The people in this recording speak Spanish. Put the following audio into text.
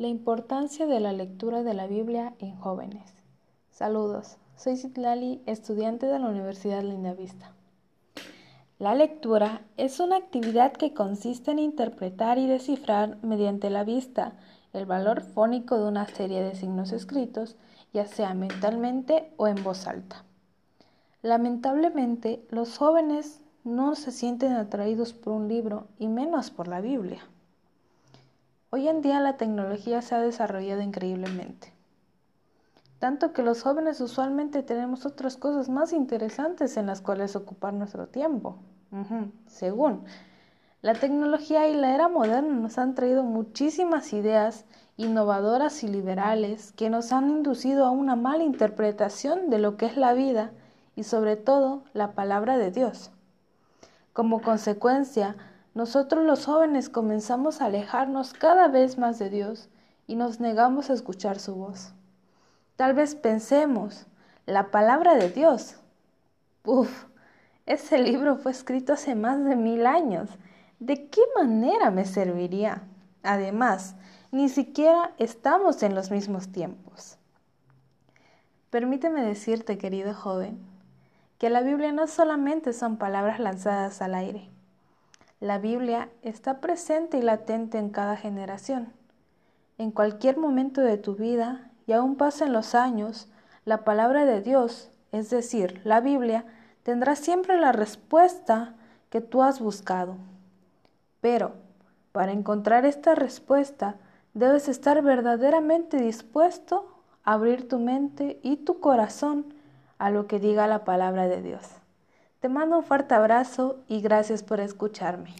La importancia de la lectura de la Biblia en jóvenes. Saludos, soy Citlali, estudiante de la Universidad Lindavista. La lectura es una actividad que consiste en interpretar y descifrar mediante la vista el valor fónico de una serie de signos escritos, ya sea mentalmente o en voz alta. Lamentablemente, los jóvenes no se sienten atraídos por un libro y menos por la Biblia. Hoy en día la tecnología se ha desarrollado increíblemente, tanto que los jóvenes usualmente tenemos otras cosas más interesantes en las cuales ocupar nuestro tiempo. Según la tecnología y la era moderna nos han traído muchísimas ideas innovadoras y liberales que nos han inducido a una mala interpretación de lo que es la vida y sobre todo la palabra de Dios. Como consecuencia, nosotros los jóvenes comenzamos a alejarnos cada vez más de Dios y nos negamos a escuchar su voz. Tal vez pensemos, la palabra de Dios. Uf, ese libro fue escrito hace más de mil años. ¿De qué manera me serviría? Además, ni siquiera estamos en los mismos tiempos. Permíteme decirte, querido joven, que la Biblia no solamente son palabras lanzadas al aire. La Biblia está presente y latente en cada generación. En cualquier momento de tu vida, y aún pasen los años, la palabra de Dios, es decir, la Biblia, tendrá siempre la respuesta que tú has buscado. Pero, para encontrar esta respuesta, debes estar verdaderamente dispuesto a abrir tu mente y tu corazón a lo que diga la palabra de Dios. Te mando un fuerte abrazo y gracias por escucharme.